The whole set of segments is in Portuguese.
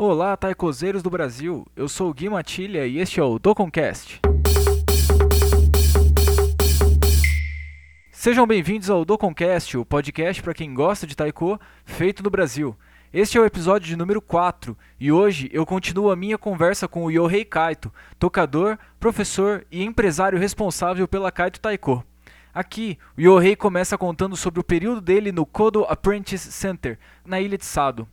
Olá, taicozeiros do Brasil. Eu sou o Gui Matilha e este é o Doconcast. Sejam bem-vindos ao Doconcast, o podcast para quem gosta de taiko, feito no Brasil. Este é o episódio de número 4 e hoje eu continuo a minha conversa com o Yohei Kaito, tocador, professor e empresário responsável pela Kaito Taiko. Aqui, o Yohei começa contando sobre o período dele no Kodo Apprentice Center, na ilha de Sado.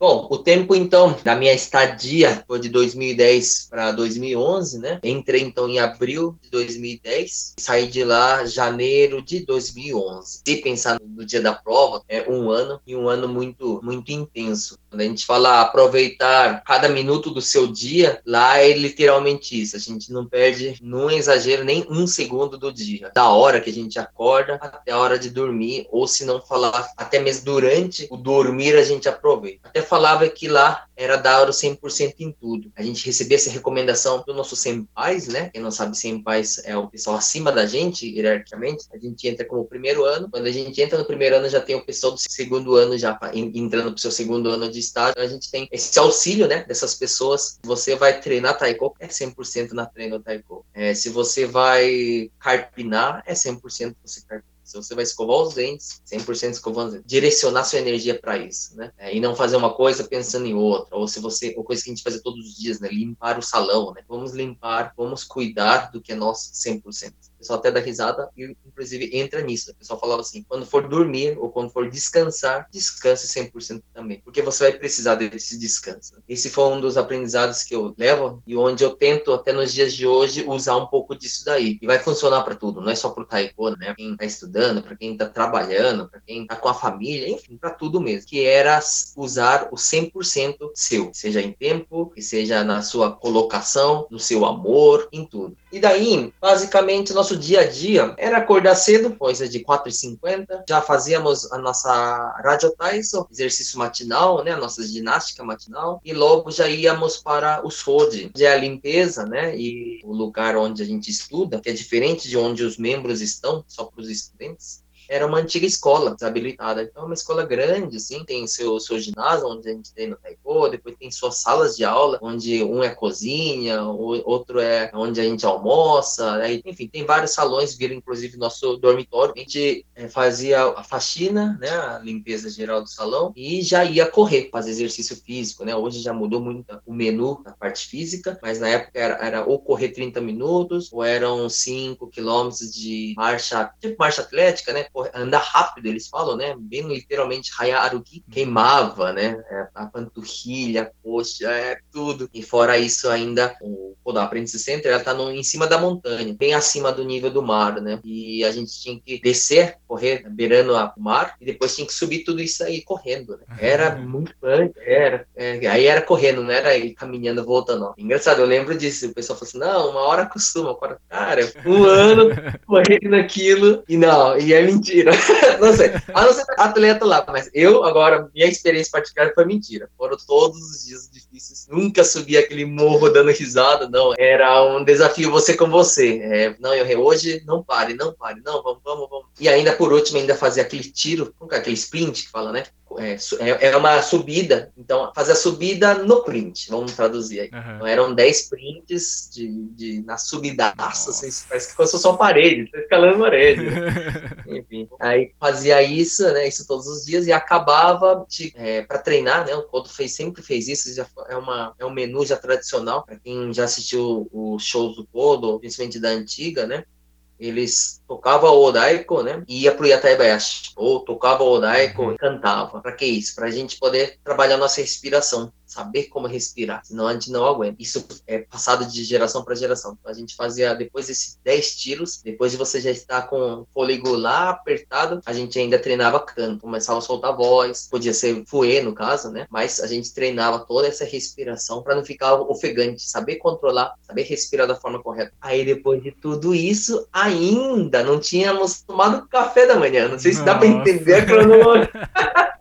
Bom, o tempo então da minha estadia foi de 2010 para 2011, né? Entrei então em abril de 2010 e saí de lá janeiro de 2011. Se pensar no dia da prova, é um ano e um ano muito muito intenso. Quando a gente fala aproveitar cada minuto do seu dia, lá é literalmente isso. A gente não perde, não exagero, nem um segundo do dia. Da hora que a gente acorda até a hora de dormir, ou se não falar, até mesmo durante o dormir a gente aproveita. Até falava que lá era dar o 100% em tudo. A gente recebia essa recomendação do nosso senpais, né? Quem não sabe, senpais é o pessoal acima da gente, hierarquicamente. A gente entra como primeiro ano. Quando a gente entra no primeiro ano, já tem o pessoal do segundo ano já entrando pro seu segundo ano de estágio. Então, a gente tem esse auxílio, né? Dessas pessoas. Você vai treinar taiko, é 100% na treino taiko. É, se você vai carpinar, é 100% você carpinar. Se você vai escovar os dentes, 100% escovando os dentes, direcionar sua energia para isso, né? É, e não fazer uma coisa pensando em outra. Ou se você, uma coisa que a gente faz todos os dias, né? Limpar o salão, né? Vamos limpar, vamos cuidar do que é nosso 100% pessoal até dá risada e, inclusive, entra nisso. O pessoal falava assim: quando for dormir ou quando for descansar, descanse 100% também, porque você vai precisar desse descanso. Esse foi um dos aprendizados que eu levo e onde eu tento, até nos dias de hoje, usar um pouco disso daí. E vai funcionar para tudo, não é só para o taekwondo, né? Pra quem está estudando, para quem está trabalhando, para quem está com a família, enfim, para tudo mesmo. Que era usar o 100% seu, seja em tempo, que seja na sua colocação, no seu amor, em tudo. E daí, basicamente, nosso dia a dia era acordar cedo, coisa de 4h50, já fazíamos a nossa Radio Tyson, exercício matinal, né, a nossa ginástica matinal, e logo já íamos para o SOD, que é a limpeza, né, e o lugar onde a gente estuda, que é diferente de onde os membros estão, só para os estudantes era uma antiga escola desabilitada. Então, é uma escola grande, assim, tem seu, seu ginásio, onde a gente treina taiko, depois tem suas salas de aula, onde um é cozinha, o outro é onde a gente almoça, aí, enfim, tem vários salões, viram inclusive nosso dormitório. A gente é, fazia a faxina, né, a limpeza geral do salão, e já ia correr, fazer exercício físico, né? Hoje já mudou muito o menu da parte física, mas na época era, era ou correr 30 minutos, ou eram 5 quilômetros de marcha, tipo marcha atlética, né? Andar rápido, eles falam, né? Bem literalmente, Hayaruki queimava, né? É, a panturrilha, a coxa, é tudo. E fora isso, ainda, o Koda Apprentice Center, ela tá no, em cima da montanha, bem acima do nível do mar, né? E a gente tinha que descer, correr, beirando o mar, e depois tinha que subir tudo isso aí correndo, né? Era muito era. É, aí era correndo, não era caminhando, voltando, não. Engraçado, eu lembro disso. O pessoal falou assim: não, uma hora acostuma. Agora, cara, um ano correndo aquilo, e não, e é mentira mentira. não sei. A não ser atleta lá, mas eu, agora, minha experiência particular foi mentira. Foram todos os dias difíceis. Nunca subi aquele morro dando risada, não. Era um desafio você com você. É, não, eu hoje não pare, não pare, não, vamos, vamos, vamos. E ainda por último, ainda fazer aquele tiro, é aquele sprint que fala, né? É, é, é uma subida, então fazer a subida no print, vamos traduzir aí. Uhum. Então, eram 10 prints de, de, na subidaça, assim, parece que fosse só parede, tá escalando parede. Enfim, aí fazia isso, né, isso todos os dias e acabava é, para treinar, né, o Couto fez, sempre fez isso, já é, uma, é um menu já tradicional, para quem já assistiu os shows do Kodo, principalmente da antiga, né, eles tocavam o Odaiko, né? E ia pro Yataibayashi. Ou tocava o Odaiko uhum. e cantava. Para que isso? Para a gente poder trabalhar nossa respiração saber como respirar, senão a gente não aguenta. Isso é passado de geração para geração. Então, a gente fazia, depois desses 10 tiros, depois de você já estar com o fôlego lá apertado, a gente ainda treinava canto, começava a soltar voz, podia ser fuê no caso, né? Mas a gente treinava toda essa respiração para não ficar ofegante, saber controlar, saber respirar da forma correta. Aí depois de tudo isso, ainda não tínhamos tomado café da manhã. Não sei se dá para entender a cronologia.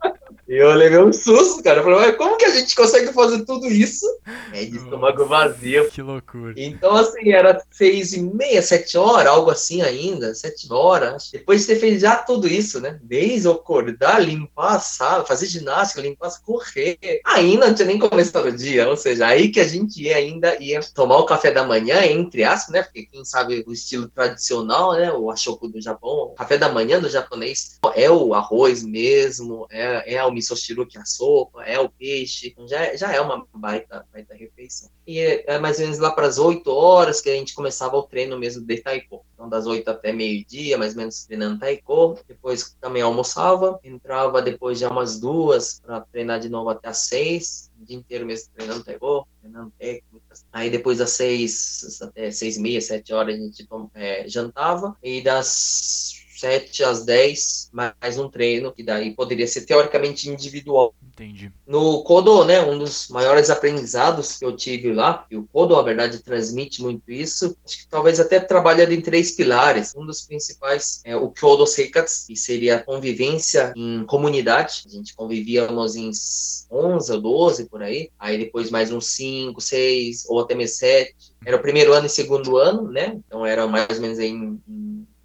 E eu levei um susto, cara. Eu falei, mas como que a gente consegue fazer tudo isso? É de estômago vazio. Que loucura. Então, assim, era seis e meia, sete horas, algo assim ainda, sete horas. Depois de ter feito já tudo isso, né? Desde eu acordar, limpar a sala, fazer ginástica, limpar, correr. Ainda não tinha nem começado o dia, ou seja, aí que a gente ia ainda ia tomar o café da manhã, entre aspas, né? Porque quem sabe o estilo tradicional, né? O ashoku do Japão, o café da manhã do japonês é o arroz mesmo, é, é o misoshiro que é a sopa, é o peixe, então já, já é uma baita, baita refeição. E é, mais ou menos lá para as 8 horas que a gente começava o treino mesmo de taiko. Então, das 8 até meio-dia, mais ou menos treinando taiko. Depois também almoçava, entrava depois já umas duas para treinar de novo até as 6, o dia inteiro mesmo treinando taiko, treinando técnicas. Aí depois das 6 até 6 e meia, 7 horas a gente é, jantava. E das 7 às 10, mais um treino, que daí poderia ser teoricamente individual. Entendi. No Kodo, né, um dos maiores aprendizados que eu tive lá, e o Kodo, na verdade, transmite muito isso, acho que talvez até trabalhando em três pilares. Um dos principais é o Kyodo Seikatsu, que seria a convivência em comunidade. A gente convivíamos em 11 ou 12 por aí, aí depois mais uns 5, 6 ou até mesmo 7. Era o primeiro ano e segundo ano, né? Então era mais ou menos em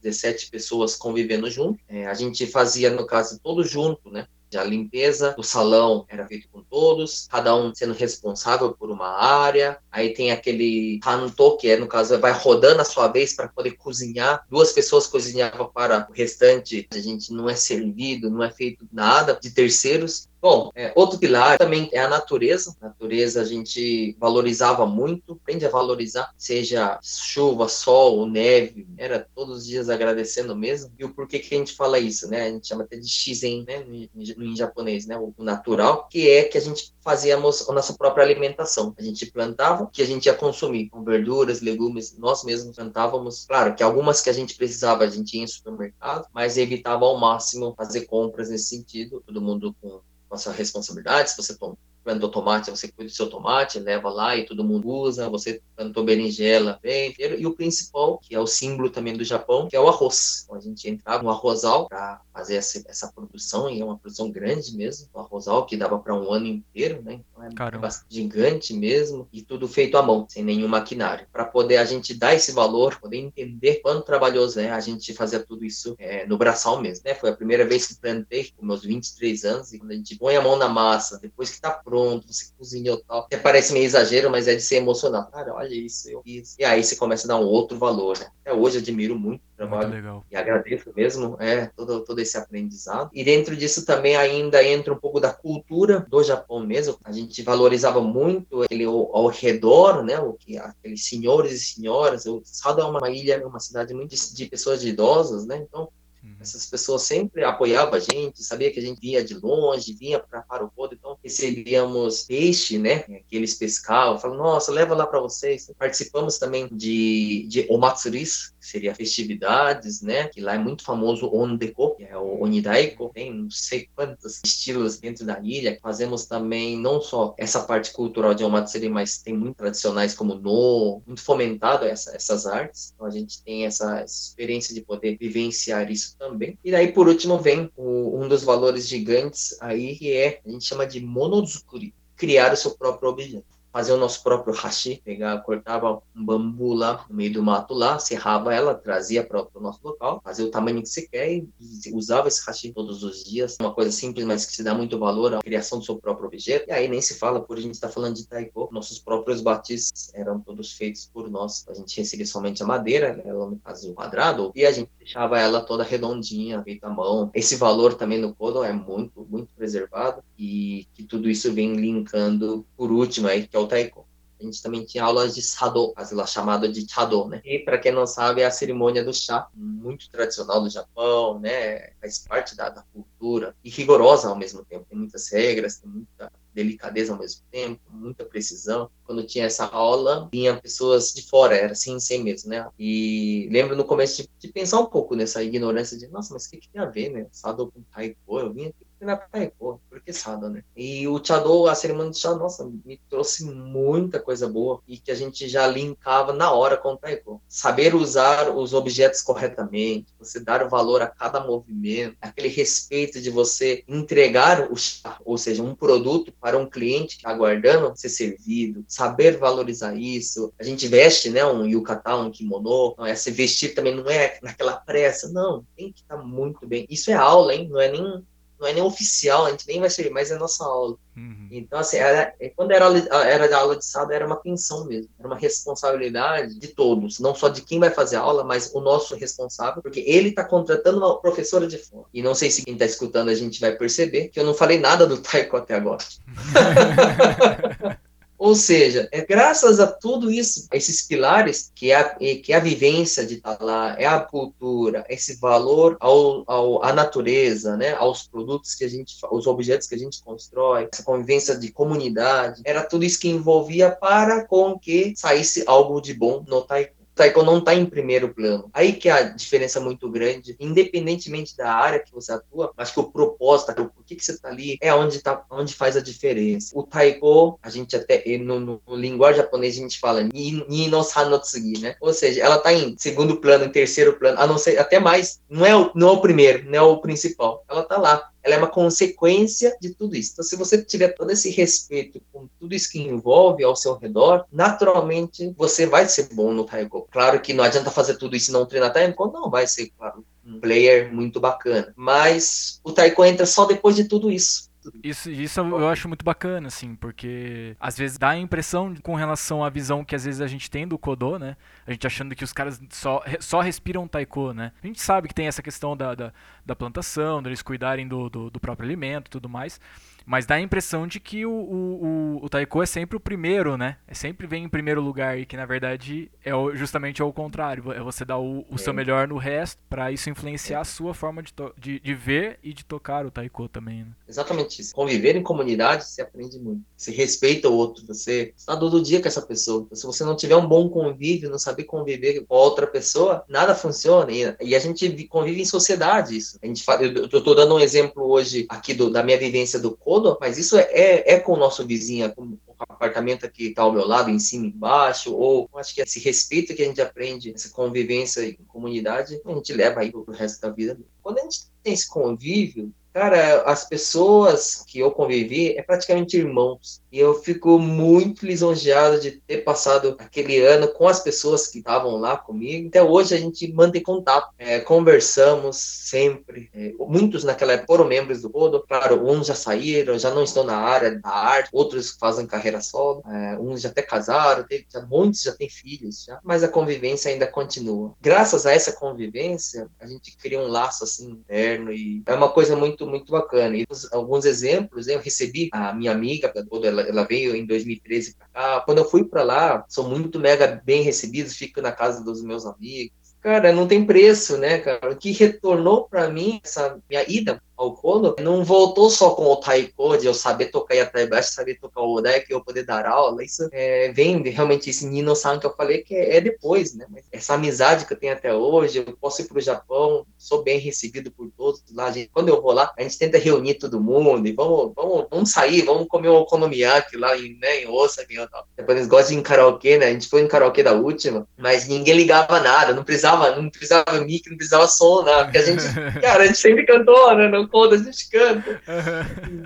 17 pessoas convivendo junto. É, a gente fazia, no caso, todo junto, né? A limpeza do salão era feito com todos, cada um sendo responsável por uma área. Aí tem aquele canto, que é, no caso, vai rodando a sua vez para poder cozinhar. Duas pessoas cozinhavam para o restante. A gente não é servido, não é feito nada de terceiros. Bom, é, outro pilar também é a natureza. A natureza a gente valorizava muito, aprende a valorizar, seja chuva, sol, neve, era todos os dias agradecendo mesmo. E o porquê que a gente fala isso, né? A gente chama até de shizen, né? No, em japonês, né? O natural, que é que a gente fazíamos a nossa própria alimentação. A gente plantava que a gente ia consumir, com verduras, legumes, nós mesmos plantávamos. Claro que algumas que a gente precisava, a gente ia em supermercado, mas evitava ao máximo fazer compras nesse sentido, todo mundo com a sua responsabilidade, se você plantou tomate, você cuida do seu tomate, leva lá e todo mundo usa, você plantou berinjela, bem, e o principal, que é o símbolo também do Japão, que é o arroz. Então a gente entrava no arrozal para fazer essa, essa produção, e é uma produção grande mesmo, o arrozal que dava para um ano inteiro, né? Então é bastante gigante mesmo, e tudo feito à mão, sem nenhum maquinário. Para poder a gente dar esse valor, poder entender quanto trabalhoso é, a gente fazia tudo isso é, no braçal mesmo, né? Foi a primeira vez que plantei, com meus 23 anos, e quando a gente põe a mão na massa, depois que tá pronto, pronto, você cozinhou tal. Até parece meio exagero, mas é de ser emocional. Cara, olha isso, eu fiz. E aí você começa a dar um outro valor, né? Até hoje admiro muito o trabalho. Muito legal. E agradeço mesmo, é, todo, todo esse aprendizado. E dentro disso também ainda entra um pouco da cultura do Japão mesmo. A gente valorizava muito aquele ao, ao redor, né? O que aqueles senhores e senhoras. O Sado é uma ilha, uma cidade muito de, de pessoas de idosas, né? Então Uhum. Essas pessoas sempre apoiavam a gente, sabia que a gente vinha de longe, vinha para o então recebíamos peixe, né, que eles pescavam, falavam, nossa, leva lá para vocês. Participamos também de, de omatsuris, que seria festividades, né, que lá é muito famoso Ondeko, que é o Onidaiko, tem não sei quantos estilos dentro da ilha. Fazemos também não só essa parte cultural de omatsuri, mas tem muito tradicionais como no, muito fomentado essa, essas artes. Então a gente tem essa experiência de poder vivenciar isso também. E daí, por último, vem o, um dos valores gigantes aí, que é, a gente chama de monozukuri, criar o seu próprio objeto fazer o nosso próprio hashi, pegar, cortava um bambu lá no meio do mato lá, serrava ela, trazia para o nosso local, fazia o tamanho que você quer e usava esse hashi todos os dias. Uma coisa simples, mas que se dá muito valor à criação do seu próprio objeto. E aí nem se fala, por a gente estar tá falando de taiko, nossos próprios batis eram todos feitos por nós. A gente recebia somente a madeira, ela no caso quadrado, e a gente deixava ela toda redondinha, feita à mão. Esse valor também no Kodo é muito, muito preservado e que tudo isso vem linkando por último aí, que é o taiko. A gente também tinha aulas de sado, as chamadas de chado, né? E para quem não sabe, é a cerimônia do chá, muito tradicional do Japão, né? Faz parte da, da cultura e rigorosa ao mesmo tempo. Tem muitas regras, tem muita delicadeza ao mesmo tempo, muita precisão. Quando tinha essa aula, vinham pessoas de fora, era assim, sem mesmo, né? E lembro no começo de, de pensar um pouco nessa ignorância de, nossa, mas o que, que tem a ver, né? Sado com taiko, eu vim aqui treinar taekwondo, porque Sado, né? E o Chado, a cerimônia de chá, nossa, me trouxe muita coisa boa e que a gente já linkava na hora com o taekwondo. Saber usar os objetos corretamente, você dar o valor a cada movimento, aquele respeito de você entregar o chá, ou seja, um produto para um cliente que está aguardando ser servido, saber valorizar isso. A gente veste, né, um yukata, um kimono, é, se vestir também não é naquela pressa, não, tem que estar tá muito bem. Isso é aula, hein? Não é nem não é nem oficial, a gente nem vai ser, mas é nossa aula. Uhum. Então, assim, era, é, quando era, era de aula de sábado, era uma tensão mesmo, era uma responsabilidade de todos, não só de quem vai fazer a aula, mas o nosso responsável, porque ele está contratando uma professora de fora. E não sei se quem está escutando a gente vai perceber que eu não falei nada do taiko até agora. Ou seja, é graças a tudo isso, a esses pilares, que é a, que é a vivência de estar lá, é a cultura, esse valor ao, ao, à natureza, né, aos produtos que a gente, os objetos que a gente constrói, essa convivência de comunidade, era tudo isso que envolvia para com que saísse algo de bom no taekwondo. Taekwondo não está em primeiro plano. Aí que é a diferença muito grande, independentemente da área que você atua, mas que o propósito, o porquê que você está ali, é onde, tá, onde faz a diferença. O Taekwondo, a gente até, no, no, no linguagem japonês, a gente fala Ni no Sanotsugi, né? Ou seja, ela está em segundo plano, em terceiro plano, a não ser, até mais, não é o, não é o primeiro, não é o principal. Ela está lá ela é uma consequência de tudo isso. Então, se você tiver todo esse respeito com tudo isso que envolve ao seu redor, naturalmente você vai ser bom no Taekwondo. Claro que não adianta fazer tudo isso e não treinar Taekwondo, não vai ser, claro, um player muito bacana. Mas o Taekwondo entra só depois de tudo isso. Isso, isso eu acho muito bacana, assim, porque às vezes dá a impressão com relação à visão que às vezes a gente tem do Kodo, né? A gente achando que os caras só, só respiram taiko, né? A gente sabe que tem essa questão da, da, da plantação, deles cuidarem do, do, do próprio alimento e tudo mais. Mas dá a impressão de que o, o, o, o Taiko é sempre o primeiro, né? É sempre vem em primeiro lugar e que na verdade é o, justamente ao contrário. É você dar o, o é. seu melhor no resto para isso influenciar é. a sua forma de, de, de, ver e de tocar o Taiko também, né? Exatamente isso. Conviver em comunidade, você aprende muito. Você respeita o outro, você está todo dia com essa pessoa. Se você não tiver um bom convívio, não saber conviver com outra pessoa, nada funciona. E, e a gente convive em sociedade isso. A gente fala, eu estou dando um exemplo hoje aqui do, da minha vivência do corpo mas isso é, é, é com o nosso vizinho, é com o apartamento que está ao meu lado, em cima e embaixo, ou acho que esse respeito que a gente aprende, essa convivência em comunidade, a gente leva aí pro resto da vida. Quando a gente tem esse convívio, cara, as pessoas que eu convivi é praticamente irmãos. E eu fico muito lisonjeado de ter passado aquele ano com as pessoas que estavam lá comigo. Até hoje a gente mantém contato, é, conversamos sempre. É, muitos naquela época foram membros do Rodo. Claro, uns já saíram, já não estão na área da arte, outros fazem carreira solo, é, uns já até casaram, teve, já, muitos já têm filhos, já, mas a convivência ainda continua. Graças a essa convivência, a gente cria um laço assim interno e é uma coisa muito, muito bacana. E alguns exemplos, né, eu recebi a minha amiga, ela ela veio em 2013 para cá. Quando eu fui para lá, sou muito mega bem recebido, fico na casa dos meus amigos. Cara, não tem preço, né, cara? O que retornou para mim essa minha ida ao Kono, não voltou só com o taiko, de eu saber tocar Yataibashi, saber tocar o Odaiki, eu poder dar aula, isso é, vem realmente esse Nino-san que eu falei, que é, é, depois, né, Mas essa amizade que eu tenho até hoje, eu posso ir para o Japão, sou bem recebido por todos lá, gente, quando eu vou lá, a gente tenta reunir todo mundo, e vamos, vamos, vamos sair, vamos comer um okonomiyaki lá em, né, em Osaka, e tal. Depois eles gostam de ir em karaokê, né, a gente foi em karaokê da última, mas ninguém ligava nada, não precisava, não precisava mic, não precisava som, nada, porque a gente, cara, a gente sempre cantou, né, não conta, a gente canta.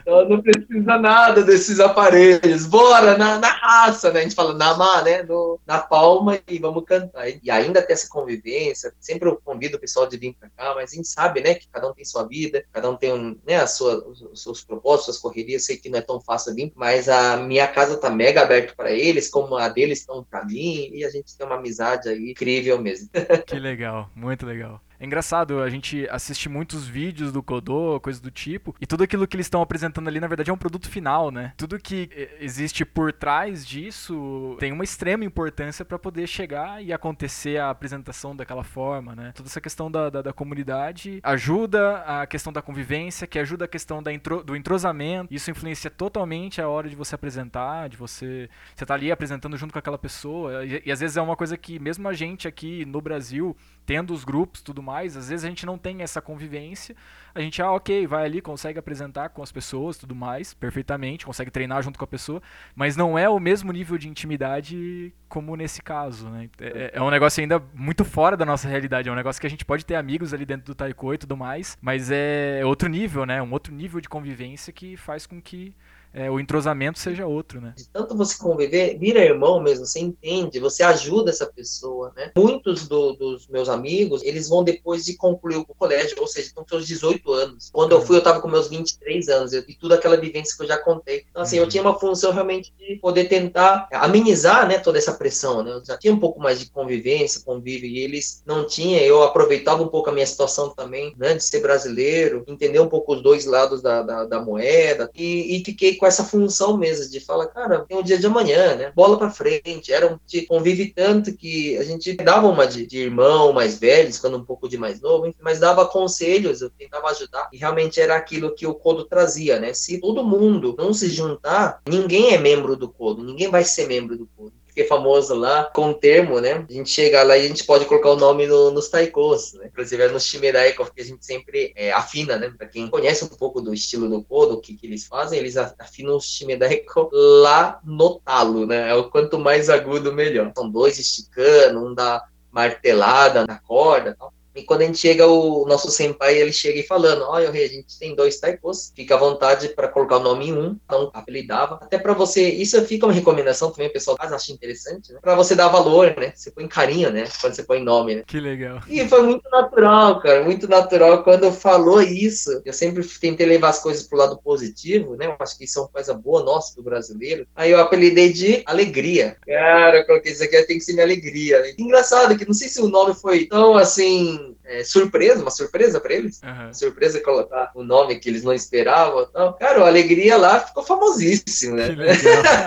Então não precisa nada desses aparelhos. Bora, na, na raça, né? A gente fala na má, né? No, na palma e vamos cantar. E ainda tem essa convivência. Sempre eu convido o pessoal de vir para cá, mas a gente sabe, né? Que cada um tem sua vida, cada um tem né, a sua, os seus propósitos, suas correrias. Sei que não é tão fácil vir, mas a minha casa tá mega aberta para eles, como a deles estão para mim, e a gente tem uma amizade aí incrível mesmo. Que legal, muito legal. É engraçado, a gente assiste muitos vídeos do Kodô, coisas do tipo, e tudo aquilo que eles estão apresentando ali, na verdade, é um produto final, né? Tudo que existe por trás disso tem uma extrema importância para poder chegar e acontecer a apresentação daquela forma, né? Toda essa questão da, da, da comunidade ajuda a questão da convivência, que ajuda a questão da intro, do entrosamento, isso influencia totalmente a hora de você apresentar, de você. Você tá ali apresentando junto com aquela pessoa, e, e às vezes é uma coisa que, mesmo a gente aqui no Brasil, tendo os grupos tudo mais, às vezes a gente não tem essa convivência, a gente, ah, ok, vai ali, consegue apresentar com as pessoas tudo mais, perfeitamente, consegue treinar junto com a pessoa, mas não é o mesmo nível de intimidade como nesse caso, né? É, é um negócio ainda muito fora da nossa realidade, é um negócio que a gente pode ter amigos ali dentro do taiko e tudo mais, mas é outro nível, né? Um outro nível de convivência que faz com que é, o entrosamento seja outro, né? De tanto você conviver, vira irmão mesmo, você entende, você ajuda essa pessoa, né? Muitos do, dos meus amigos, eles vão depois de concluir o colégio, ou seja, com seus 18 anos. Quando eu uhum. fui, eu estava com meus 23 anos, e tudo aquela vivência que eu já contei. Então, assim, uhum. eu tinha uma função realmente de poder tentar amenizar, né, toda essa pressão, né? Eu já tinha um pouco mais de convivência, convívio, e eles não tinham, eu aproveitava um pouco a minha situação também, né, de ser brasileiro, entender um pouco os dois lados da, da, da moeda, e, e fiquei com essa função mesmo de falar, cara, tem um dia de amanhã, né? Bola para frente. Era um de convive tanto que a gente dava uma de, de irmão mais velho, ficando um pouco de mais novo, mas dava conselhos, eu tentava ajudar. E realmente era aquilo que o Codo trazia, né? Se todo mundo não se juntar, ninguém é membro do Codo, ninguém vai ser membro do Codo fiquei famoso lá com o termo, né? A gente chega lá e a gente pode colocar o nome no, nos taikos, né? Inclusive é no Shimidaiko, que a gente sempre é, afina, né? Pra quem conhece um pouco do estilo do Kodo, o que, que eles fazem, eles afinam o Shimidaiko lá no talo, né? É o quanto mais agudo, melhor. São dois esticando, um dá martelada na corda tal. E quando a gente chega, o nosso senpai, ele chega e falando, olha, a gente tem dois taikos, fica à vontade para colocar o nome em um, não apelidava. Até para você, isso fica uma recomendação também, o pessoal acha interessante, né? Para você dar valor, né? Você põe carinho, né? Quando você põe nome, né? Que legal. E foi muito natural, cara, muito natural. Quando falou isso, eu sempre tentei levar as coisas pro lado positivo, né? Eu acho que isso é uma coisa boa nossa do brasileiro. Aí eu apelidei de alegria. Cara, eu coloquei isso aqui, tem que ser minha alegria. Engraçado que não sei se o nome foi tão assim é, surpresa, uma surpresa para eles. Uhum. Surpresa colocar o nome que eles não esperavam. Então, cara, a Alegria lá ficou famosíssimo, né?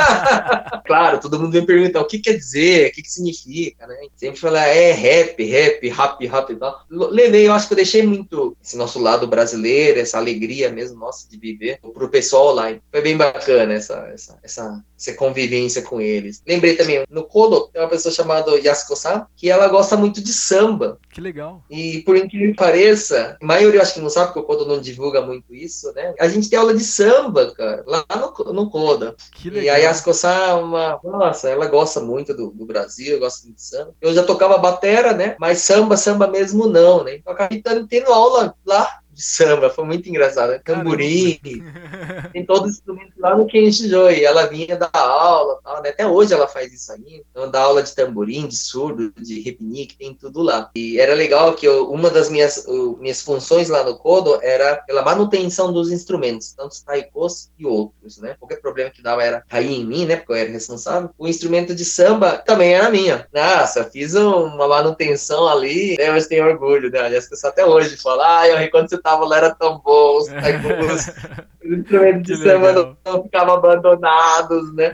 claro, todo mundo vem perguntar o que quer dizer, o que, que significa, né? Sempre falar, é rap, rap, rap, rap e tal. Levei, eu acho que eu deixei muito esse nosso lado brasileiro, essa alegria mesmo nossa de viver pro pessoal lá. Foi bem bacana essa, essa, essa, essa convivência com eles. Lembrei também, no Kodo tem uma pessoa chamada Yasuko-san, que ela gosta muito de samba. Que legal. E por incrível que pareça, a maioria eu acho que não sabe, porque o Kodo não divulga muito isso, né? A gente tem aula de samba, cara, lá no, no legal. E a Yasuko-san, é uma, nossa, ela gosta muito do, do Brasil, gosta muito de samba. Eu já tocava batera, né? Mas samba, samba mesmo não, né? Então acabei tendo aula lá de samba, foi muito engraçado. Tamborim, tem todos os instrumentos lá no Kenshijoi. Ela vinha dar aula, tal, né? até hoje ela faz isso aí. Então, dá aula de tamborim, de surdo, de repinique, tem tudo lá. E era legal que eu, uma das minhas, uh, minhas funções lá no Kodo era pela manutenção dos instrumentos, tanto os taikos e outros, né? Qualquer problema que dava era cair em mim, né? Porque eu era responsável. O instrumento de samba também era minha. Nossa, fiz uma manutenção ali, né? Mas tenho orgulho, né? Aliás, até hoje fala, ah, eu quando você tava lá era tão bom, os, os instrumentos de samba não, ficavam abandonados, né?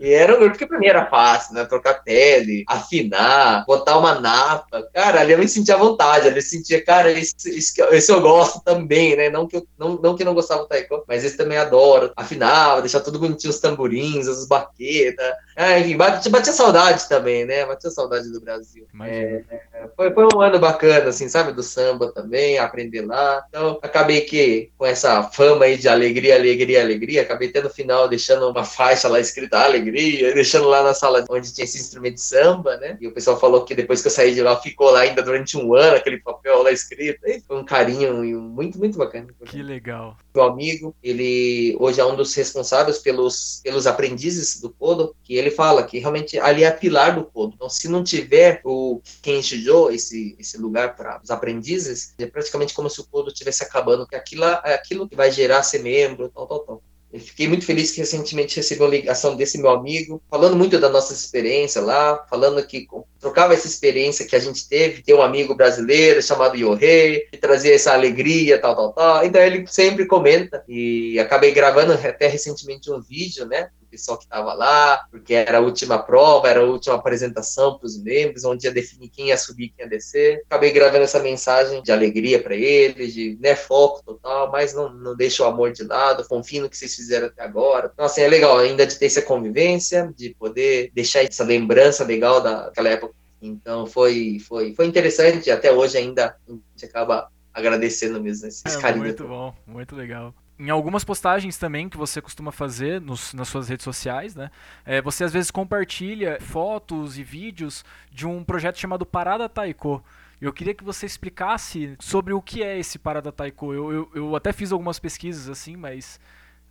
E era porque pra mim era fácil, né? Trocar pele, afinar, botar uma napa. Cara, ali eu me sentia à vontade, ali eu sentia, cara, esse, esse, esse, eu gosto também, né? Não que eu não, não, que eu não gostava do taekwondo, mas esse também adoro. Afinava, deixar tudo bonitinho, os tamborins, as baquetas. Ah, enfim, batia, batia saudade também, né? Batia saudade do Brasil. É, é, foi, foi um ano bacana, assim, sabe? Do samba também, aprender lá. Então, acabei que com essa fama aí de alegria, alegria, alegria, acabei tendo no final deixando uma faixa lá escrita alegria deixando lá na sala onde tinha esse instrumento de samba, né? E o pessoal falou que depois que eu saí de lá, ficou lá ainda durante um ano, aquele papel lá escrito. E foi um carinho muito, muito bacana. Que legal. Meu amigo, ele hoje é um dos responsáveis pelos, pelos aprendizes do Kodo, que ele fala que realmente ali é pilar do Kodo. Então, se não tiver o Kenshijo, esse, esse lugar para os aprendizes, é praticamente como se o Kodo estivesse acabando, que aquilo é aquilo que vai gerar ser membro, tal, tal, tal. Eu fiquei muito feliz que recentemente recebi uma ligação desse meu amigo, falando muito da nossa experiência lá, falando que trocava essa experiência que a gente teve, ter um amigo brasileiro chamado Yohei, que trazia essa alegria, tal, tal, tal. Então ele sempre comenta, e acabei gravando até recentemente um vídeo, né, pessoal que estava lá, porque era a última prova, era a última apresentação para os membros, onde ia definir quem ia subir quem ia descer. Acabei gravando essa mensagem de alegria para eles, de né, foco total, mas não, não deixa o amor de lado, confio no que vocês fizeram até agora. Então, assim, é legal ainda de ter essa convivência, de poder deixar essa lembrança legal daquela época Então foi, foi, foi interessante até hoje ainda a gente acaba agradecendo mesmo esse é, carinho. Muito bom, muito legal em algumas postagens também que você costuma fazer nos, nas suas redes sociais, né? É, você às vezes compartilha fotos e vídeos de um projeto chamado Parada Taiko. Eu queria que você explicasse sobre o que é esse Parada Taiko. Eu, eu, eu até fiz algumas pesquisas assim, mas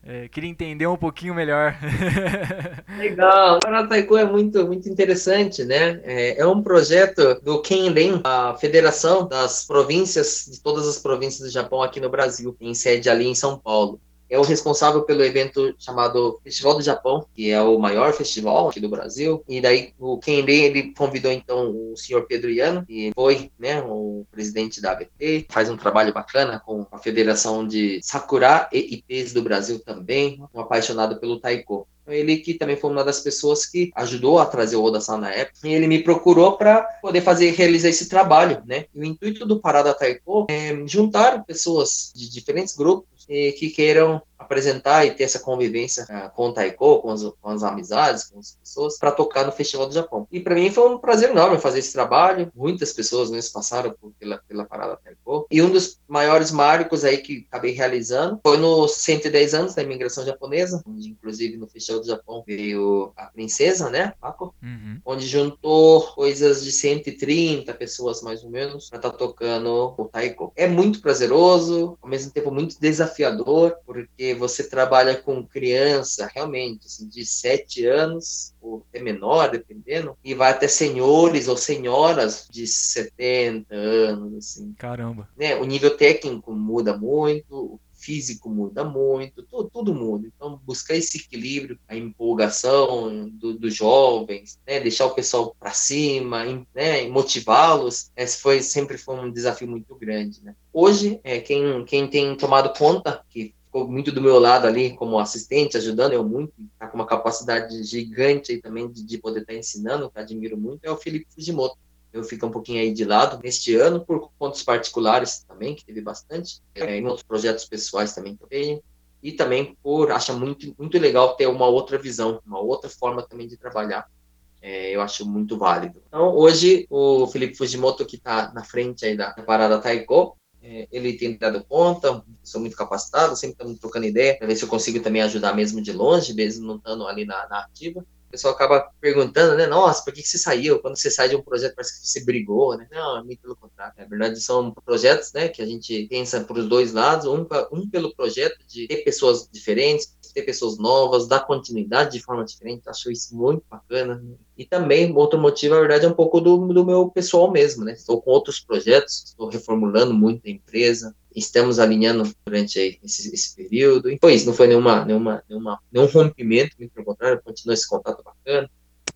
é, queria entender um pouquinho melhor. Legal, o Parada Taiko é muito, muito interessante, né? É, é um projeto do Kenren, a Federação das Províncias, de todas as províncias do Japão aqui no Brasil, em sede ali em São Paulo é o responsável pelo evento chamado Festival do Japão, que é o maior festival aqui do Brasil. E daí o Kenre, ele convidou então o senhor Pedro Iano, que foi, né, o presidente da ABT, faz um trabalho bacana com a Federação de Sakura e IPs do Brasil também, um apaixonado pelo taiko. Ele que também foi uma das pessoas que ajudou a trazer o Oda na época. E ele me procurou para poder fazer realizar esse trabalho, né? E o intuito do Parada Taiko é juntar pessoas de diferentes grupos que queiram apresentar e ter essa convivência uh, com o Taiko, com as, com as, amizades, com as pessoas, para tocar no Festival do Japão. E para mim foi um prazer enorme fazer esse trabalho. Muitas pessoas mesmo passaram por, pela, pela parada Taiko. E um dos maiores marcos aí que acabei realizando foi nos 110 anos da imigração japonesa, onde inclusive no Festival do Japão veio a princesa, né, Mako, uhum. onde juntou coisas de 130 pessoas mais ou menos para estar tá tocando o Taiko. É muito prazeroso, ao mesmo tempo muito desafiador, porque você trabalha com criança, realmente, assim, de 7 anos, ou até menor, dependendo, e vai até senhores ou senhoras de 70 anos, assim. Caramba. Né? O nível técnico muda muito, físico muda muito, tudo, tudo muda. Então, buscar esse equilíbrio, a empolgação dos do jovens, né, deixar o pessoal para cima, né, motivá-los, esse foi sempre foi um desafio muito grande. Né? Hoje, é, quem, quem tem tomado conta, que ficou muito do meu lado ali como assistente, ajudando eu muito, está com uma capacidade gigante aí também de, de poder estar tá ensinando, que admiro muito, é o Felipe Fujimoto. Eu fico um pouquinho aí de lado neste ano, por contas particulares também, que teve bastante, é, em outros projetos pessoais também que eu tenho, e também por achar muito, muito legal ter uma outra visão, uma outra forma também de trabalhar. É, eu acho muito válido. Então, hoje, o Felipe Fujimoto, que está na frente aí da parada Taiko, é, ele tem dado conta, sou muito capacitado, sempre estamos trocando ideia, para ver se eu consigo também ajudar mesmo de longe, mesmo não estando ali na, na ativa. O pessoal acaba perguntando, né? Nossa, por que, que você saiu? Quando você sai de um projeto, parece que você brigou, né? Não, é muito pelo contrário. Na verdade, são projetos, né? Que a gente pensa para os dois lados. Um, um pelo projeto de ter pessoas diferentes, ter pessoas novas, dar continuidade de forma diferente. Acho isso muito bacana. E também, outro motivo, na verdade, é um pouco do, do meu pessoal mesmo, né? Estou com outros projetos, estou reformulando muito a empresa, estamos alinhando durante esse, esse, período. E isso, não foi nenhuma, nenhuma, nenhuma, nenhum rompimento, muito pelo contrário, continua esse contato bacana.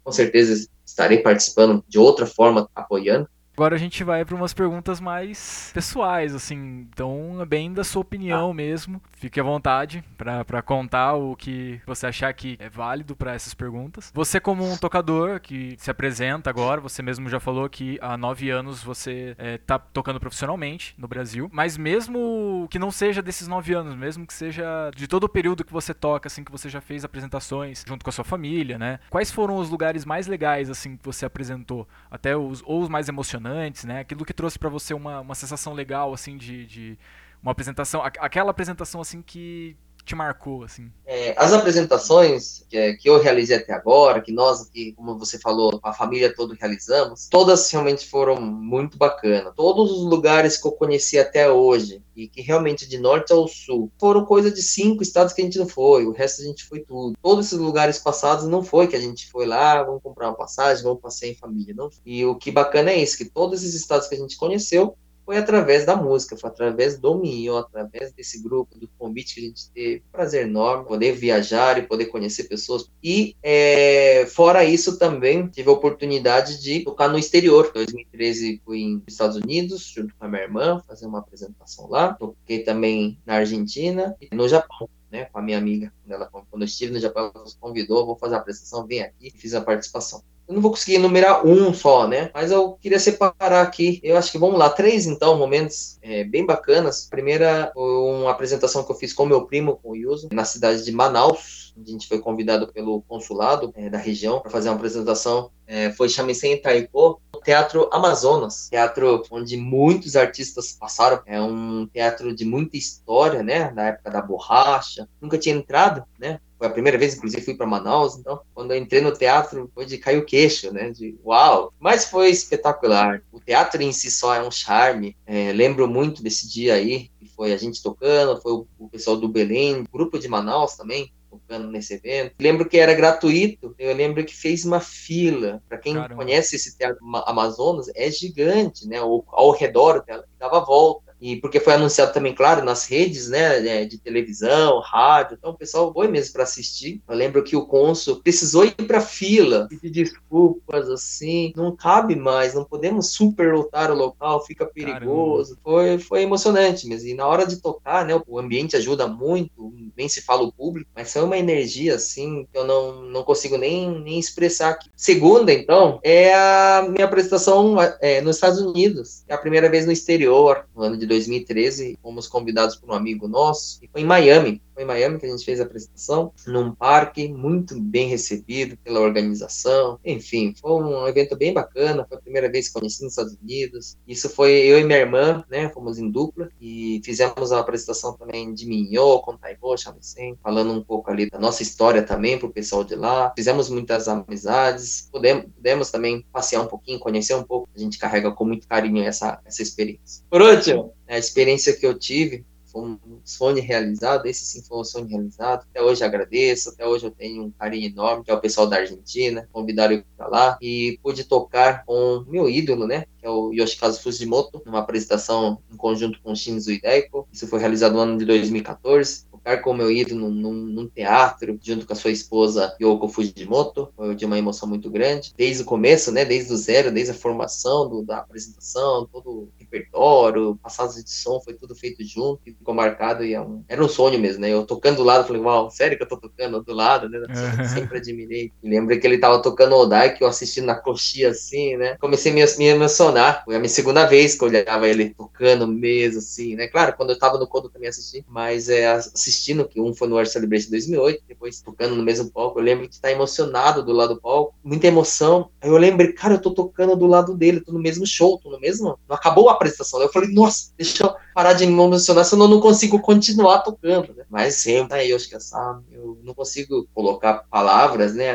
Com certeza estarei participando de outra forma, apoiando. Agora a gente vai para umas perguntas mais pessoais, assim, então é bem da sua opinião ah. mesmo. Fique à vontade para contar o que você achar que é válido para essas perguntas. Você como um tocador que se apresenta agora, você mesmo já falou que há nove anos você é, tá tocando profissionalmente no Brasil, mas mesmo que não seja desses nove anos, mesmo que seja de todo o período que você toca, assim, que você já fez apresentações junto com a sua família, né? Quais foram os lugares mais legais, assim, que você apresentou? Até os, ou os mais emocionantes? Emocionantes, né? Aquilo que trouxe para você uma, uma sensação legal, assim, de, de uma apresentação, aquela apresentação, assim, que te marcou, assim? É, as apresentações que, que, eu realizei até agora, que nós aqui, como você falou, a família toda realizamos, todas realmente foram muito bacanas. Todos os lugares que eu conheci até hoje, e que realmente de norte ao sul, foram coisa de cinco estados que a gente não foi, o resto a gente foi tudo. Todos esses lugares passados não foi que a gente foi lá, vamos comprar uma passagem, vamos passear em família, não. E o que bacana é isso, que todos esses estados que a gente conheceu, foi através da música, foi através do Minho, através desse grupo, do convite que a gente teve. Prazer enorme poder viajar e poder conhecer pessoas. E, é, fora isso, também tive a oportunidade de tocar no exterior. Em 2013 fui nos Estados Unidos, junto com a minha irmã, fazer uma apresentação lá. Toquei também na Argentina e no Japão. Né, com a minha amiga, quando, ela, quando eu estive no Japão, ela nos convidou, vou fazer a apresentação, vem aqui, fiz a participação. Eu não vou conseguir enumerar um só, né? Mas eu queria separar aqui. Eu acho que vamos lá, três então, momentos é, bem bacanas. Primeira, uma apresentação que eu fiz com meu primo, com o Yuzo, na cidade de Manaus. A gente foi convidado pelo consulado é, da região para fazer uma apresentação. É, foi Shamisen Taiko. Teatro Amazonas, teatro onde muitos artistas passaram. É um teatro de muita história, né? Da época da borracha. Nunca tinha entrado, né? Foi a primeira vez, inclusive, fui para Manaus. Então, quando eu entrei no teatro, foi de cair o queixo, né? De uau! Mas foi espetacular. O teatro em si só é um charme. É, lembro muito desse dia aí, que foi a gente tocando, foi o, o pessoal do Belém, grupo de Manaus também, tocando nesse evento. Lembro que era gratuito, eu lembro que fez uma fila. Para quem Caramba. conhece esse teatro Amazonas, é gigante, né? Ao, ao redor dela, dava volta e porque foi anunciado também, claro, nas redes, né, é, de televisão, rádio, então o pessoal foi mesmo para assistir. Eu lembro que o cônsul precisou ir para fila, pedir desculpas, assim, não cabe mais, não podemos superlotar o local, fica perigoso. Foi, foi emocionante mesmo. E na hora de tocar, né, o ambiente ajuda muito, nem se fala o público, mas foi uma energia, assim, que eu não, não consigo nem, nem expressar aqui. Segunda, então, é a minha apresentação é, nos Estados Unidos, é a primeira vez no exterior, no ano de 2013, fomos convidados por um amigo nosso, e foi em Miami. Foi em Miami que a gente fez a apresentação, num parque, muito bem recebido pela organização. Enfim, foi um evento bem bacana. Foi a primeira vez que conheci nos Estados Unidos. Isso foi eu e minha irmã, né? Fomos em dupla e fizemos uma apresentação também de Minho, com Taibo, Shamisen, falando um pouco ali da nossa história também para o pessoal de lá. Fizemos muitas amizades, pudemos, pudemos também passear um pouquinho, conhecer um pouco. A gente carrega com muito carinho essa, essa experiência. Por último, a experiência que eu tive foi um sonho realizado, esse sim foi um sonho realizado. Até hoje agradeço, até hoje eu tenho um carinho enorme, que é o pessoal da Argentina, convidaram eu para lá e pude tocar com meu ídolo, né, que é o Yoshikazu Fujimoto, numa apresentação em conjunto com o Shinzo Hideko. Isso foi realizado no ano de 2014 tocar com meu ídolo num, num, teatro, junto com a sua esposa Yoko Fujimoto, foi de uma emoção muito grande. Desde o começo, né, desde o zero, desde a formação do, da apresentação, todo o repertório, passadas de som, foi tudo feito junto, ficou marcado, e é um, era um sonho mesmo, né, eu tocando do lado, falei, uau, sério que eu tô tocando do lado, né, sempre admirei. E lembro que ele tava tocando Odai, que eu assisti na coxinha assim, né, comecei a me, me emocionar, foi a minha segunda vez que eu olhava ele tocando mesmo, assim, né, claro, quando eu tava no Kodo também assisti, mas é, assisti assistindo, que um foi no World Celebration 2008, depois tocando no mesmo palco. Eu lembro de estar emocionado do lado do palco, muita emoção. Aí eu lembrei, cara, eu tô tocando do lado dele, tô no mesmo show, tô no mesmo. Não acabou a apresentação. Eu falei, nossa, deixa eu parar de me emocionar, senão eu não consigo continuar tocando, né? Mas sempre aí, eu acho que essa, eu não consigo colocar palavras, né,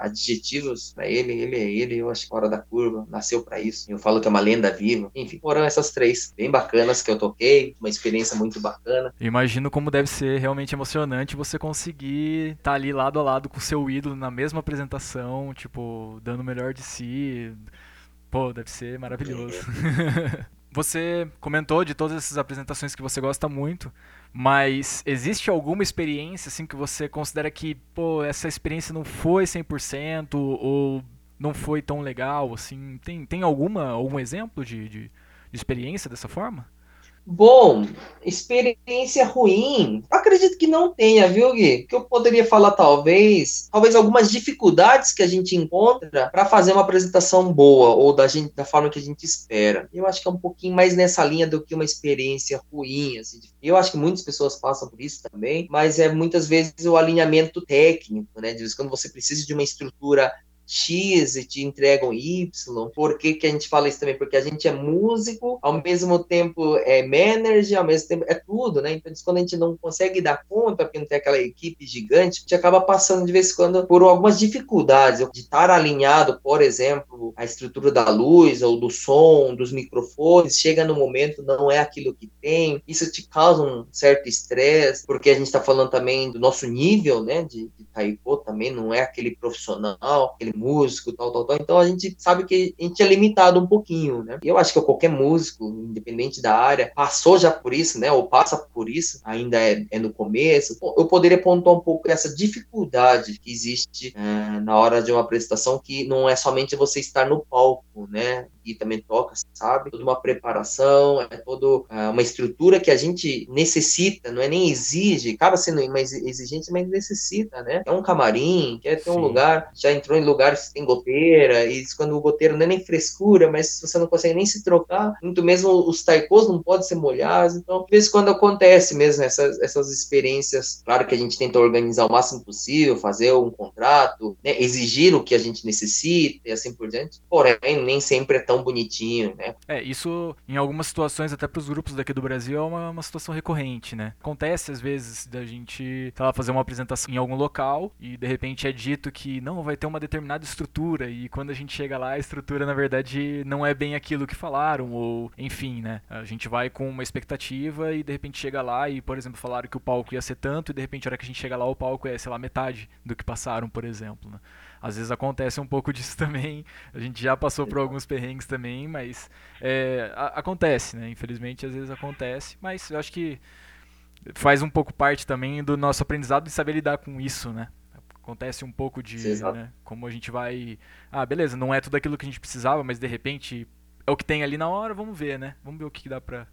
adjetivos para ele. Ele é ele, eu acho que fora da curva, nasceu para isso. Eu falo que é uma lenda viva. Enfim, foram essas três bem bacanas que eu toquei, uma experiência muito bacana. Imagino como deve ser realmente emocionante você conseguir estar tá ali lado a lado com o seu ídolo na mesma apresentação, tipo, dando o melhor de si. Pô, deve ser maravilhoso. você comentou de todas essas apresentações que você gosta muito, mas existe alguma experiência assim que você considera que, pô, essa experiência não foi 100% ou não foi tão legal assim? Tem, tem alguma algum exemplo de, de, de experiência dessa forma? Bom, experiência ruim, acredito que não tenha, viu, Gui? Que eu poderia falar, talvez, talvez algumas dificuldades que a gente encontra para fazer uma apresentação boa ou da, gente, da forma que a gente espera. Eu acho que é um pouquinho mais nessa linha do que uma experiência ruim. Assim. Eu acho que muitas pessoas passam por isso também, mas é muitas vezes o alinhamento técnico, né? De vez quando você precisa de uma estrutura X e te entregam Y. Por que, que a gente fala isso também? Porque a gente é músico, ao mesmo tempo é manager, ao mesmo tempo é tudo, né? Então, quando a gente não consegue dar conta, porque não tem aquela equipe gigante, a gente acaba passando de vez em quando por algumas dificuldades de estar alinhado, por exemplo, a estrutura da luz ou do som, dos microfones, chega no momento, não é aquilo que tem, isso te causa um certo estresse, porque a gente está falando também do nosso nível, né, de, de taiko também, não é aquele profissional, aquele músico, tal, tal, tal. Então a gente sabe que a gente é limitado um pouquinho, né? E eu acho que qualquer músico, independente da área, passou já por isso, né? Ou passa por isso, ainda é, é no começo. Eu poderia pontuar um pouco essa dificuldade que existe é, na hora de uma apresentação, que não é somente você estar no palco, né? E também toca, sabe? Toda uma preparação, é toda é, uma estrutura que a gente necessita, não é nem exige, acaba sendo mais exigente, mas necessita, né? É um camarim, quer ter Sim. um lugar, já entrou em lugar lugares tem goteira, e quando o goteiro não é nem frescura, mas você não consegue nem se trocar, muito mesmo os taikos não podem ser molhados, então, de vez em quando acontece mesmo essas, essas experiências. Claro que a gente tenta organizar o máximo possível, fazer um contrato, né, exigir o que a gente necessita e assim por diante, porém, nem sempre é tão bonitinho, né? É, isso em algumas situações, até para os grupos daqui do Brasil, é uma, uma situação recorrente, né? Acontece às vezes da gente, sei lá, fazer uma apresentação em algum local e de repente é dito que não vai ter uma determinada estrutura e quando a gente chega lá a estrutura na verdade não é bem aquilo que falaram ou enfim, né? A gente vai com uma expectativa e de repente chega lá e, por exemplo, falaram que o palco ia ser tanto e de repente a hora que a gente chega lá o palco é, sei lá, metade do que passaram, por exemplo, né? Às vezes acontece um pouco disso também. A gente já passou por alguns perrengues também, mas é, acontece, né? Infelizmente, às vezes acontece, mas eu acho que faz um pouco parte também do nosso aprendizado de saber lidar com isso, né? Acontece um pouco de né, como a gente vai. Ah, beleza, não é tudo aquilo que a gente precisava, mas de repente é o que tem ali na hora, vamos ver, né? Vamos ver o que dá pra.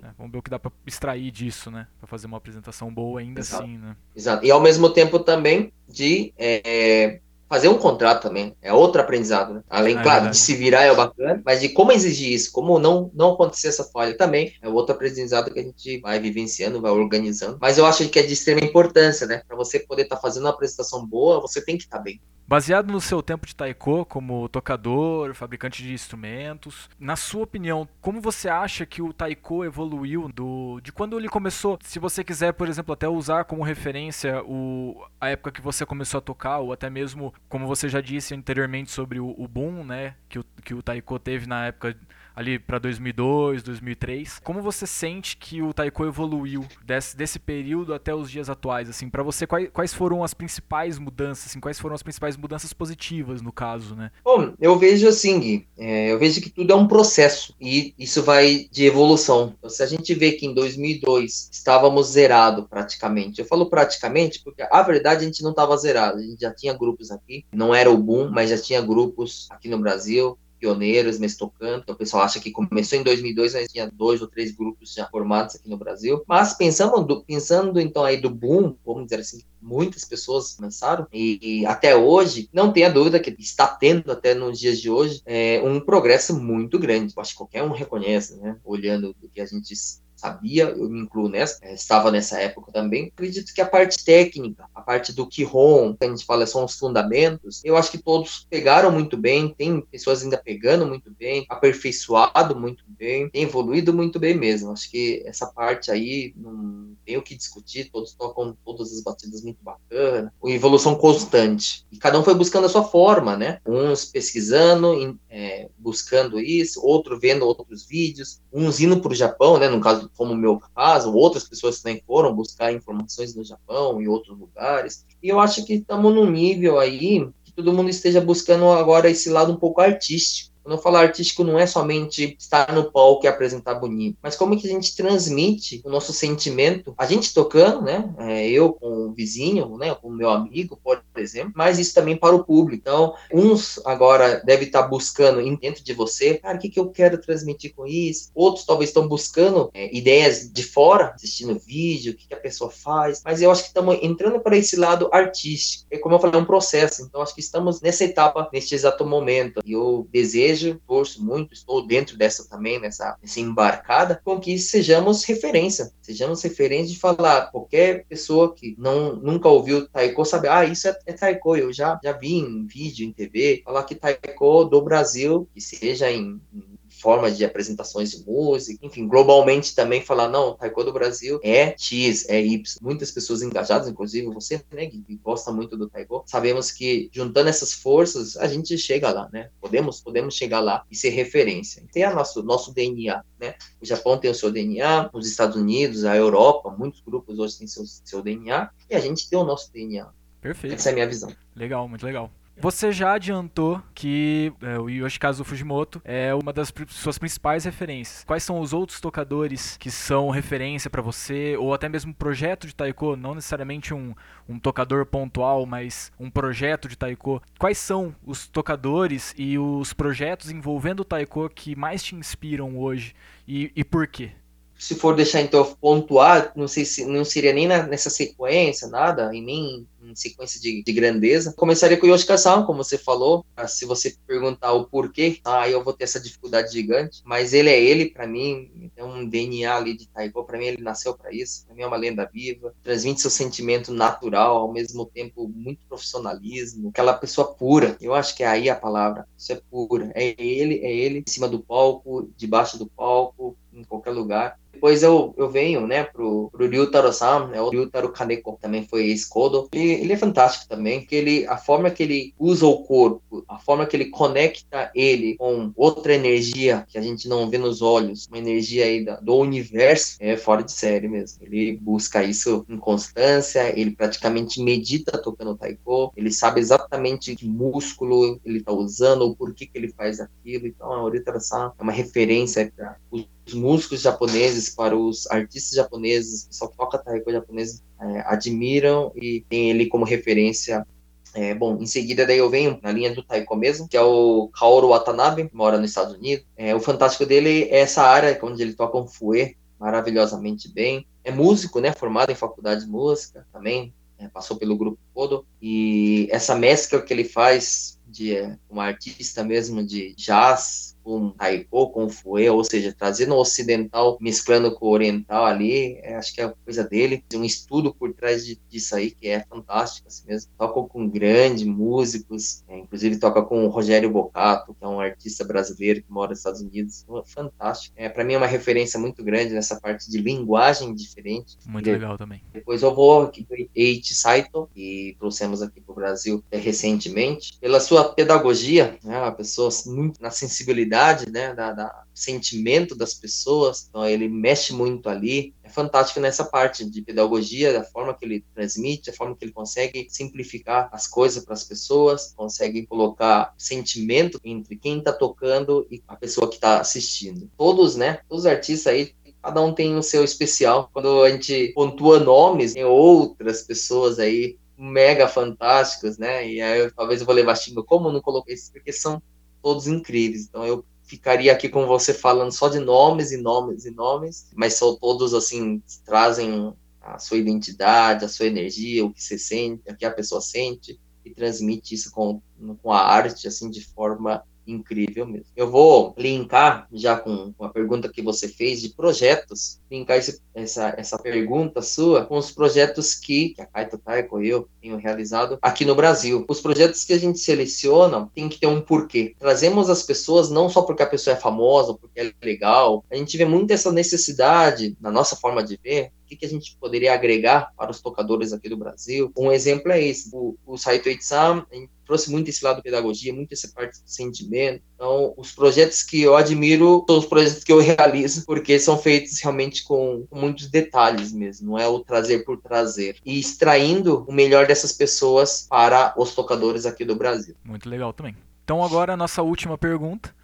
Né? Vamos ver o que dá para extrair disso, né? Para fazer uma apresentação boa ainda Exato. assim, né? Exato. E ao mesmo tempo também de é, fazer um contrato também. É outro aprendizado, né? Além, é claro, de se virar é bacana, mas de como exigir isso, como não, não acontecer essa falha também, é outro aprendizado que a gente vai vivenciando, vai organizando. Mas eu acho que é de extrema importância, né? Para você poder estar tá fazendo uma apresentação boa, você tem que estar tá bem. Baseado no seu tempo de taiko como tocador, fabricante de instrumentos, na sua opinião, como você acha que o taiko evoluiu do de quando ele começou? Se você quiser, por exemplo, até usar como referência o, a época que você começou a tocar, ou até mesmo, como você já disse anteriormente sobre o, o boom, né, que o, que o taiko teve na época ali para 2002, 2003. Como você sente que o taiko evoluiu desse, desse período até os dias atuais? Assim, para você quais, quais foram as principais mudanças? Assim, quais foram as principais mudanças positivas no caso, né? Bom, eu vejo assim, Gui, é, eu vejo que tudo é um processo e isso vai de evolução. Então, se a gente vê que em 2002 estávamos zerado praticamente, eu falo praticamente porque a verdade a gente não estava zerado, a gente já tinha grupos aqui, não era o boom, mas já tinha grupos aqui no Brasil pioneiros nesse tocando. Então, o pessoal acha que começou em 2002, mas tinha dois ou três grupos já formados aqui no Brasil. Mas pensando, pensando então aí do boom, vamos dizer assim, muitas pessoas começaram e, e, até hoje não tenha dúvida que está tendo até nos dias de hoje é, um progresso muito grande. Acho que qualquer um reconhece, né? Olhando do que a gente sabia, eu me incluo nessa, é, estava nessa época também. Acredito que a parte técnica, a parte do Kihon, que a gente fala são os fundamentos, eu acho que todos pegaram muito bem, tem pessoas ainda pegando muito bem, aperfeiçoado muito bem, tem evoluído muito bem mesmo. Acho que essa parte aí não tem o que discutir, todos tocam todas as batidas muito bacana, uma evolução constante. E cada um foi buscando a sua forma, né? Uns pesquisando, é, buscando isso, outro vendo outros vídeos, uns indo para o Japão, né? No caso como o meu caso, outras pessoas também foram buscar informações no Japão e outros lugares. E eu acho que estamos num nível aí que todo mundo esteja buscando agora esse lado um pouco artístico. Quando eu falo artístico, não é somente estar no palco e apresentar bonito, mas como que a gente transmite o nosso sentimento, a gente tocando, né? É, eu com o vizinho, né? Com o meu amigo, por exemplo, mas isso também para o público. Então, uns agora devem estar buscando dentro de você, cara, o que, que eu quero transmitir com isso? Outros talvez estão buscando é, ideias de fora, assistindo vídeo, o que, que a pessoa faz, mas eu acho que estamos entrando para esse lado artístico. É como eu falei, é um processo. Então, acho que estamos nessa etapa, neste exato momento. E eu desejo desejo, torço muito, estou dentro dessa também, nessa, nessa embarcada, com que sejamos referência. Sejamos referência de falar, qualquer pessoa que não nunca ouviu taiko sabe, ah, isso é, é taiko, eu já, já vi em vídeo, em TV, falar que taiko do Brasil, que seja em, em formas de apresentações de música, enfim, globalmente também falar, não, o taekwondo do Brasil é X, é Y. Muitas pessoas engajadas, inclusive você, né, que gosta muito do taekwondo, sabemos que juntando essas forças, a gente chega lá, né? Podemos, podemos chegar lá e ser referência. Tem a nosso, nosso DNA, né? O Japão tem o seu DNA, os Estados Unidos, a Europa, muitos grupos hoje têm seu, seu DNA, e a gente tem o nosso DNA. Perfeito. Essa é a minha visão. Legal, muito legal. Você já adiantou que é, o Yoshikazu Fujimoto é uma das suas principais referências. Quais são os outros tocadores que são referência para você, ou até mesmo projeto de taiko, não necessariamente um, um tocador pontual, mas um projeto de taiko? Quais são os tocadores e os projetos envolvendo o taiko que mais te inspiram hoje e, e por quê? Se for deixar então pontuar, não sei se não seria nem na, nessa sequência, nada, e nem em sequência de, de grandeza. Começaria com Yoshika-san, como você falou. Se você perguntar o porquê, aí eu vou ter essa dificuldade gigante. Mas ele é ele, para mim, tem um DNA ali de Taiko. Para mim, ele nasceu para isso. Para mim, é uma lenda viva. Transmite seu sentimento natural, ao mesmo tempo, muito profissionalismo. Aquela pessoa pura. Eu acho que é aí a palavra. Isso é pura. É ele, é ele, em cima do palco, debaixo do palco, em qualquer lugar. Depois eu, eu venho, né, pro, pro Ryutaro-san, né, o Ryutaro Kaneko, também foi ex-Kodo. Ele, ele é fantástico também, porque ele, a forma que ele usa o corpo, a forma que ele conecta ele com outra energia que a gente não vê nos olhos, uma energia aí da, do universo, é fora de série mesmo. Ele busca isso em constância, ele praticamente medita tocando taiko, ele sabe exatamente que músculo ele está usando, o porquê que ele faz aquilo. Então, a Ryutaro-san é uma referência para os os músicos japoneses, para os artistas japoneses, o pessoal que toca taiko japonês, é, admiram e tem ele como referência. É, bom, em seguida daí eu venho na linha do taiko mesmo, que é o Kaoru Watanabe, que mora nos Estados Unidos. É, o fantástico dele é essa área onde ele toca um fouet maravilhosamente bem. É músico, né, formado em faculdade de música também, é, passou pelo grupo todo e essa mescla que ele faz de é, um artista mesmo de jazz com taiko, com fue, ou seja, trazendo o ocidental, mesclando com o oriental ali, é, acho que é coisa dele. Tem um estudo por trás de, disso aí que é fantástico, assim mesmo. Toca com grandes músicos, é, inclusive toca com o Rogério Bocato, que é um artista brasileiro que mora nos Estados Unidos. Fantástico. É, para mim é uma referência muito grande nessa parte de linguagem diferente. Muito legal também. Depois eu vou aqui para Eiichi Saito, que trouxemos aqui para o Brasil recentemente, pela sua pedagogia, né, uma pessoa muito na sensibilidade sensibilidade, né, da, da, sentimento das pessoas. Então ele mexe muito ali. É fantástico nessa parte de pedagogia, da forma que ele transmite, a forma que ele consegue simplificar as coisas para as pessoas, consegue colocar sentimento entre quem está tocando e a pessoa que está assistindo. Todos, né, todos os artistas aí cada um tem o seu especial. Quando a gente pontua nomes, tem outras pessoas aí mega fantásticos, né? E aí eu, talvez eu vou levar xingo, como não coloquei isso? Porque são todos incríveis. Então eu ficaria aqui com você falando só de nomes e nomes e nomes, mas são todos assim trazem a sua identidade, a sua energia, o que você sente, o que a pessoa sente e transmite isso com, com a arte assim de forma incrível mesmo. Eu vou linkar já com, com a pergunta que você fez de projetos, linkar esse, essa, essa pergunta sua com os projetos que, que a Kaito Taiko e eu tenho realizado aqui no Brasil. Os projetos que a gente seleciona tem que ter um porquê. Trazemos as pessoas não só porque a pessoa é famosa, porque é legal. A gente vê muito essa necessidade, na nossa forma de ver, o que, que, a gente poderia agregar para os tocadores aqui do Brasil. Um exemplo é esse, o, o Saito Itsam, trouxe muito esse lado pedagogia, muito essa parte de sentimento. Então, os projetos que eu admiro são os projetos que eu realizo, porque são feitos realmente com, com muitos detalhes mesmo, não é o trazer por trazer. E extraindo o melhor dessas pessoas para os tocadores aqui do Brasil. Muito legal também. Então, agora a nossa última pergunta.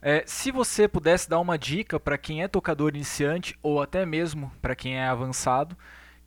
É, se você pudesse dar uma dica para quem é tocador iniciante ou até mesmo para quem é avançado,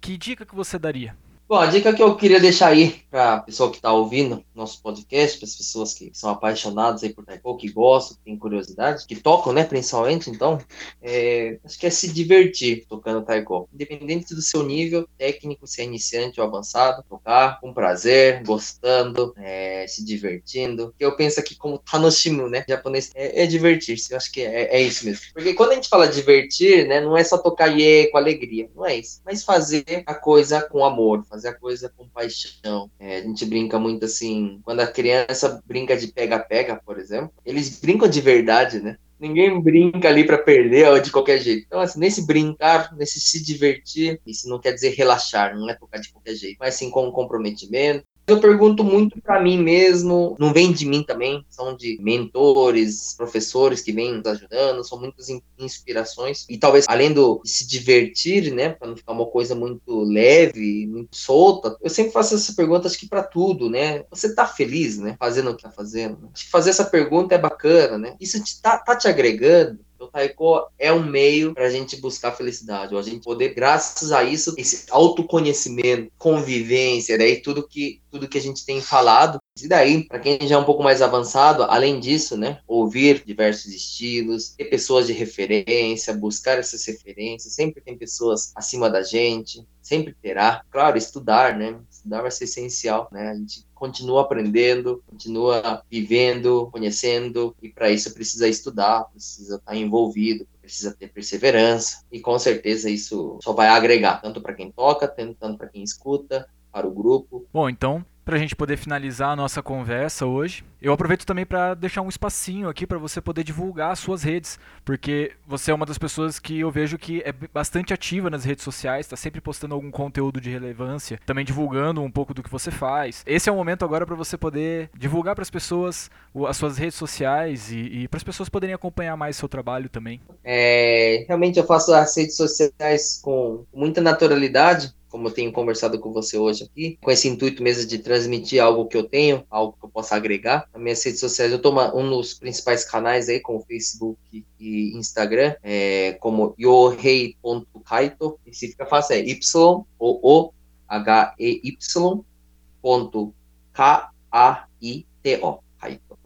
que dica que você daria? Bom, a dica que eu queria deixar aí para a pessoa que está ouvindo nosso podcast, para as pessoas que são apaixonadas aí por taiko, que gostam, que têm curiosidade, que tocam, né, principalmente, então, é, acho que é se divertir tocando taiko. Independente do seu nível técnico, se é iniciante ou avançado, tocar com prazer, gostando, é, se divertindo. Eu penso aqui como tanoshimu, né, japonês, é, é divertir-se, eu acho que é, é, isso mesmo. Porque quando a gente fala divertir, né, não é só tocar iê com alegria, não é isso, mas fazer a coisa com amor, fazer fazer a coisa com paixão. É, a gente brinca muito assim, quando a criança brinca de pega-pega, por exemplo, eles brincam de verdade, né? Ninguém brinca ali para perder ou de qualquer jeito. Então, assim, nesse brincar, nesse se divertir, isso não quer dizer relaxar, não é tocar de qualquer jeito, mas sim com comprometimento, eu pergunto muito para mim mesmo, não vem de mim também, são de mentores, professores que vêm nos ajudando, são muitas inspirações. E talvez, além do, de se divertir, né, para não ficar uma coisa muito leve, muito solta, eu sempre faço essa pergunta, acho que para tudo, né? Você tá feliz, né, fazendo o que tá fazendo? Acho que fazer essa pergunta é bacana, né? Isso te, tá, tá te agregando? Eu taiko é um meio para a gente buscar felicidade, ou a gente poder, graças a isso, esse autoconhecimento, convivência, daí tudo que tudo que a gente tem falado. E daí, para quem já é um pouco mais avançado, além disso, né, ouvir diversos estilos, ter pessoas de referência, buscar essas referências, sempre tem pessoas acima da gente, sempre terá. Claro, estudar, né? Estudar vai ser essencial, né? A gente continua aprendendo, continua vivendo, conhecendo, e para isso precisa estudar, precisa estar envolvido, precisa ter perseverança, e com certeza isso só vai agregar, tanto para quem toca, tanto para quem escuta, para o grupo. Bom, então para a gente poder finalizar a nossa conversa hoje. Eu aproveito também para deixar um espacinho aqui para você poder divulgar as suas redes, porque você é uma das pessoas que eu vejo que é bastante ativa nas redes sociais, está sempre postando algum conteúdo de relevância, também divulgando um pouco do que você faz. Esse é o momento agora para você poder divulgar para as pessoas as suas redes sociais e, e para as pessoas poderem acompanhar mais seu trabalho também. É, realmente eu faço as redes sociais com muita naturalidade como eu tenho conversado com você hoje aqui, com esse intuito mesmo de transmitir algo que eu tenho, algo que eu possa agregar. Nas minhas redes sociais, eu estou um dos principais canais aí, como Facebook e Instagram, é, como yohei.kaito, e se fica fácil, é y o o h e y ponto k a i t o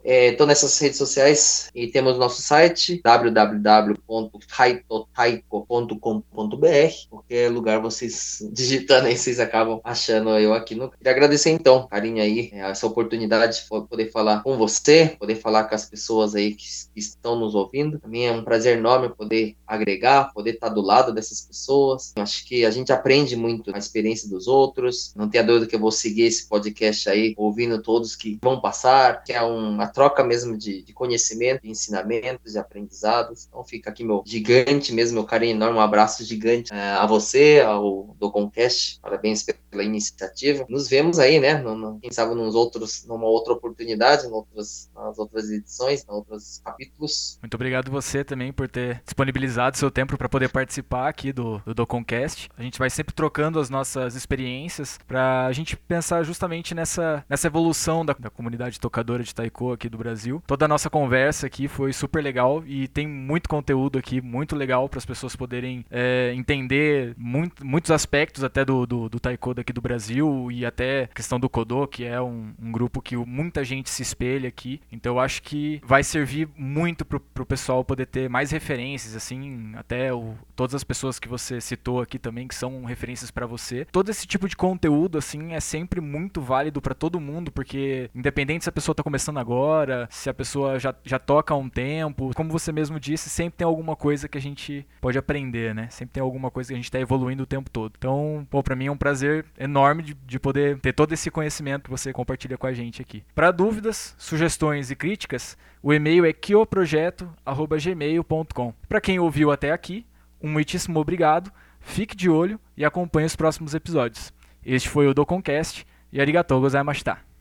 Estou é, nessas redes sociais e temos nosso site www.kaitotaiko.com.br qualquer lugar vocês digitando aí, vocês acabam achando eu aqui no. Queria agradecer então, carinho aí, é, essa oportunidade de poder falar com você, poder falar com as pessoas aí que, que estão nos ouvindo. Para mim é um prazer enorme poder agregar, poder estar do lado dessas pessoas. Eu acho que a gente aprende muito a experiência dos outros. Não tenha dúvida que eu vou seguir esse podcast aí, ouvindo todos que vão passar, que é uma troca mesmo de, de conhecimento, de ensinamentos, de aprendizados. Então fica aqui meu gigante mesmo, meu carinho enorme, um abraço gigante é, a você, ao Doconcast. Parabéns pela iniciativa. Nos vemos aí, né? No, no, quem sabe nos outros, numa outra oportunidade, nas outras edições, nos outros capítulos. Muito obrigado você também por ter disponibilizado seu tempo para poder participar aqui do, do Doconcast. A gente vai sempre trocando as nossas experiências para a gente pensar justamente nessa, nessa evolução da, da comunidade tocadora de taiko aqui do Brasil. Toda a nossa conversa aqui foi super legal e tem muito conteúdo aqui, muito legal para as pessoas poderem é, entender muito, muitos aspectos até do, do, do taiko daqui do Brasil e até a questão do Kodo, que é um, um, grupo que muita gente se espelha aqui. Então eu acho que vai servir muito pro, pro pessoal poder ter mais referências, assim, até o, todas as pessoas que você citou aqui também, que são referências para você. Todo esse tipo de conteúdo, assim, é sempre muito válido para todo mundo, porque independente se a pessoa tá começando agora, se a pessoa já, já toca há um tempo, como você mesmo disse, sempre tem alguma coisa que a gente pode aprender, né? Sempre tem alguma coisa que a gente tá evoluindo o tempo todo. Então, pô, mim é um prazer enorme de, de poder ter todo esse conhecimento que você compartilha com a gente aqui. Para dúvidas, sugestões e críticas, o e-mail é quioprojeto@gmail.com. Para quem ouviu até aqui, um muitíssimo obrigado, fique de olho e acompanhe os próximos episódios. Este foi o Doconcast e arigatou gozaimashita.